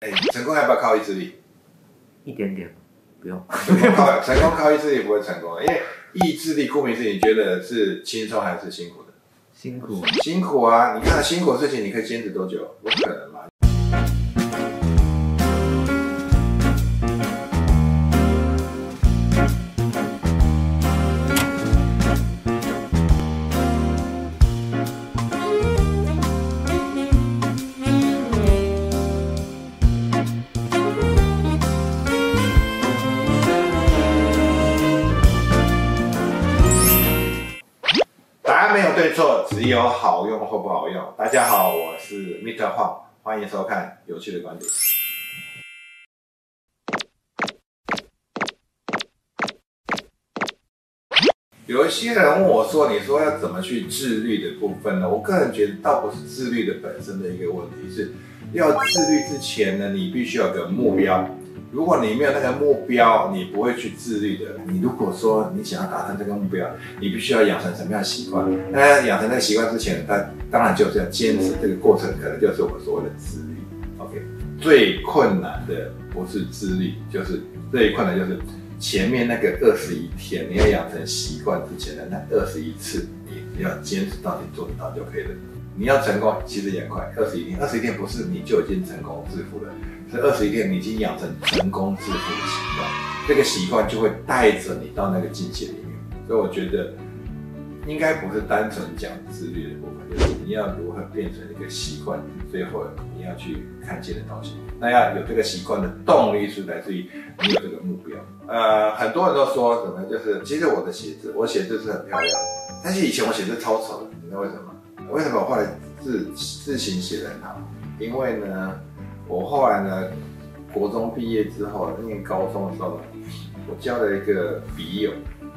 哎，成功要不要靠意志力？一点点，不用。成功靠成功靠意志力不会成功的，因为意志力顾名思义，你觉得是轻松还是辛苦的？辛苦。辛苦啊！你看辛苦的事情，你可以坚持多久？不可能嘛。对错，只有好用或不好用。大家好，我是 Mr. 黄，欢迎收看有趣的观点。有一些人问我说：“你说要怎么去自律的部分呢？”我个人觉得，倒不是自律的本身的一个问题，是要自律之前呢，你必须有个目标。如果你没有那个目标，你不会去自律的。你如果说你想要达成这个目标，你必须要养成什么样的习惯？那养成那个习惯之前，它当然就是要坚持。这个过程可能就是我们所谓的自律。OK，最困难的不是自律，就是最困难就是前面那个二十一天，你要养成习惯之前的那二十一次，你要坚持到底做得到就可以了。你要成功其实也快，二十一天，二十一天不是你就已经成功致富了。这二十一天，已经养成成功致富的习惯，这个习惯就会带着你到那个境界里面。所以我觉得，应该不是单纯讲自律的部分，就是你要如何变成一个习惯，最后你要去看见的东西。那要有这个习惯的动力是来自于你有这个目标。呃，很多人都说什么，就是其实我的写字，我写字是很漂亮，但是以前我写字超丑的，你知道为什么？为什么我后来字字形写得很好？因为呢。我后来呢，国中毕业之后，念高中的时候，我交了一个笔友，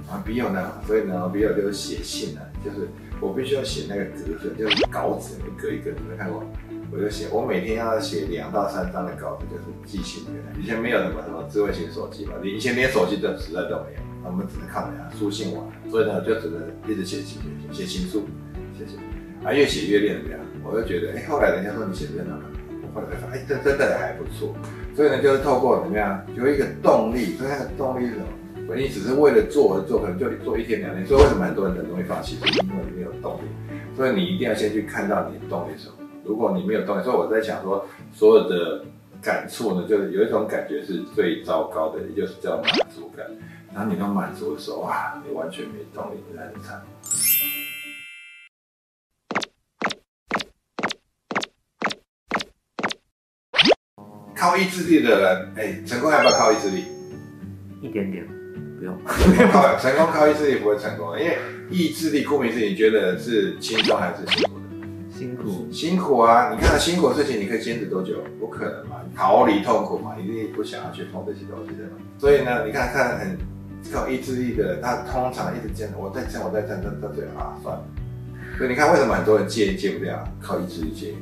啊，笔友呢，所以呢，笔友就是写信呢，就是我必须要写那个格式，就是稿纸一个一个，你没看过？我就写，我每天要写两到三张的稿子，就是寄信给他。以前没有什么什么智慧型手机嘛，你以前连手机的时代都没有，我们只能靠怎样书信往来，所以呢，就只能一直写信写情书，写信，啊，越写越练怎么样？我就觉得，哎，后来人家说你写真的。后来发现，哎，这真的还不错，所以呢，就是透过怎么样，有一个动力，所以那个动力是什么？你只是为了做而做，可能就做一天两天。所以为什么很多人很容易放弃？是因为你没有动力。所以你一定要先去看到你的动力是什么。如果你没有动力，所以我在想说，所有的感触呢，就是有一种感觉是最糟糕的，也就是叫满足感。然后你都满足的时候，哇，你完全没动力，你很惨。靠意志力的人，哎，成功要不要靠意志力？一点点，不用。靠成功靠意志力不会成功，因为意志力顾名思义，你觉得是轻松还是辛苦的？辛苦，辛苦啊！你看辛苦的事情，你可以坚持多久？不可能嘛，逃离痛苦嘛，一定不想要去碰这些东西的嘛。所以呢，你看看很靠意志力的人，他通常一直坚持，我再撑，我再撑，撑到最后啊，算了。所以你看为什么很多人戒戒不掉？靠意志力戒。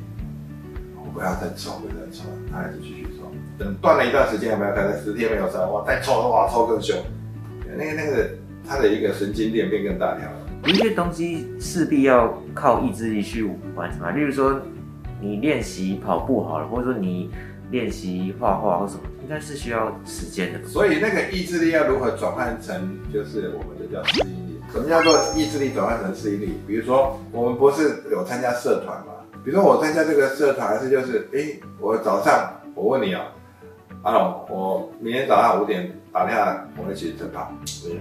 我不要再抽，不要再抽，他还是继续抽。等断了一段时间，有没有可能十天没有抽？哇，再抽哇，抽更凶。那个那个，他的一个神经链变更大条了。有一些东西势必要靠意志力去完成嘛，例如说你练习跑步好了，或者说你练习画画或什么，应该是需要时间的。所以那个意志力要如何转换成，就是我们的叫适应力？什么叫做意志力转换成适应力？比如说我们不是有参加社团嘛？比如说我参加这个社团，还是就是，哎，我早上我问你啊。阿龙，我明天早上五点打电话，我们一起晨跑。没有，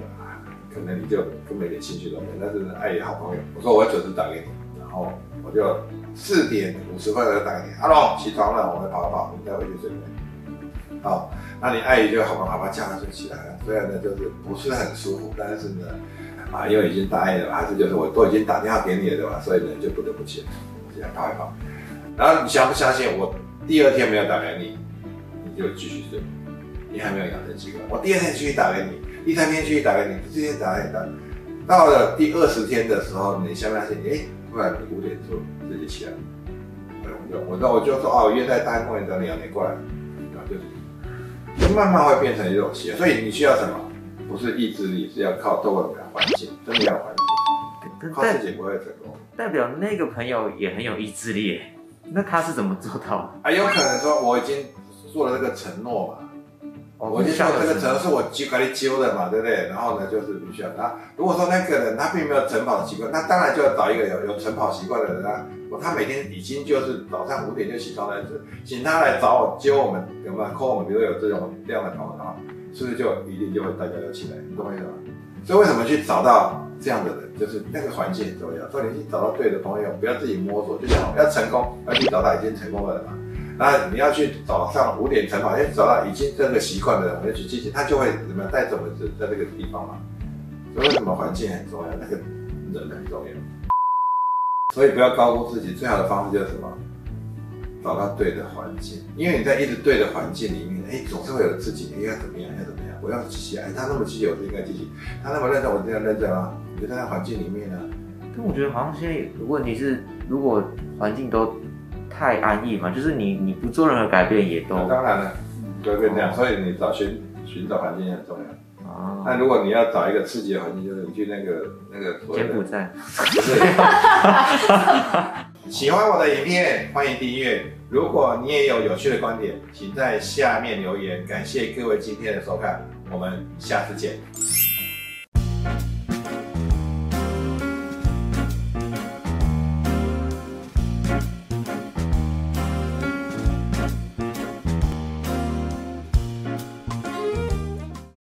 可能你就根本一点兴趣都没有。但是爱你好朋友，我说我要准时打给你，然后我就四点五十分就打给你。阿龙，起床了，我们跑跑，你再回去睡。好，那你爱姨就好朋友把叫他睡起来了。虽然呢就是不是很舒服，但是呢，啊，因为已经答应了，还是就是我都已经打电话给你了，对吧？所以呢就不得不起来，来跑一跑。然后你相不相信我第二天没有打给你？你就继续睡，你还没有养成习惯。我第二天继续打给你，第三天继续打给你，第四天打给你打，到了第二十天的时候，你相不相信？哎，突然你五点钟自己起来，哎，我就我那我就说哦，约在大公园等你啊，你过来，然后就就慢慢会变成一种习惯。所以你需要什么？不是意志力，是要靠透过环境，真的要环境，靠自己不会成功。代表那个朋友也很有意志力，那他是怎么做到？啊，有可能说我已经。做了这个承诺嘛。哦我就说这个承承诺是我揪给你揪的嘛，对不对？然后呢，就是必须要。那如果说那个人他并没有晨跑的习惯，那当然就要找一个有有晨跑习惯的人啊。他每天已经就是早上五点就起床了，是请他来找我揪我们，有没有 call 我们？比如有这种这样的朋友的话，是不是就一定就会大家要起来？你懂我意思吗？所以为什么去找到这样的人，就是那个环境很重要。所以你去找到对的朋友，不要自己摸索，就像要成功，要去找到已经成功的人嘛。那你要去早上五点晨跑，要找到已经这个习惯的人，我要去进行，他就会怎么样带着我们在这个地方嘛。所以为什么环境很重要？那个人很重要。所以不要高估自己，最好的方式就是什么？找到对的环境，因为你在一直对的环境里面，哎，总是会有自己，哎，要怎么样，要怎么样，我要积极，哎，他那么积极，我就应该积极；他那么认真，我就要认真啊。你就在那环境里面呢、但我觉得好像现在问题是，如果环境都太安逸嘛，就是你你不做任何改变也都那当然了，就会变这样。所以你找寻寻找环境也很重要。啊，那如果你要找一个刺激的环境，就是你去那个那个柬埔寨。不是。喜欢我的影片，欢迎订阅。如果你也有有趣的观点，请在下面留言。感谢各位今天的收看，我们下次见。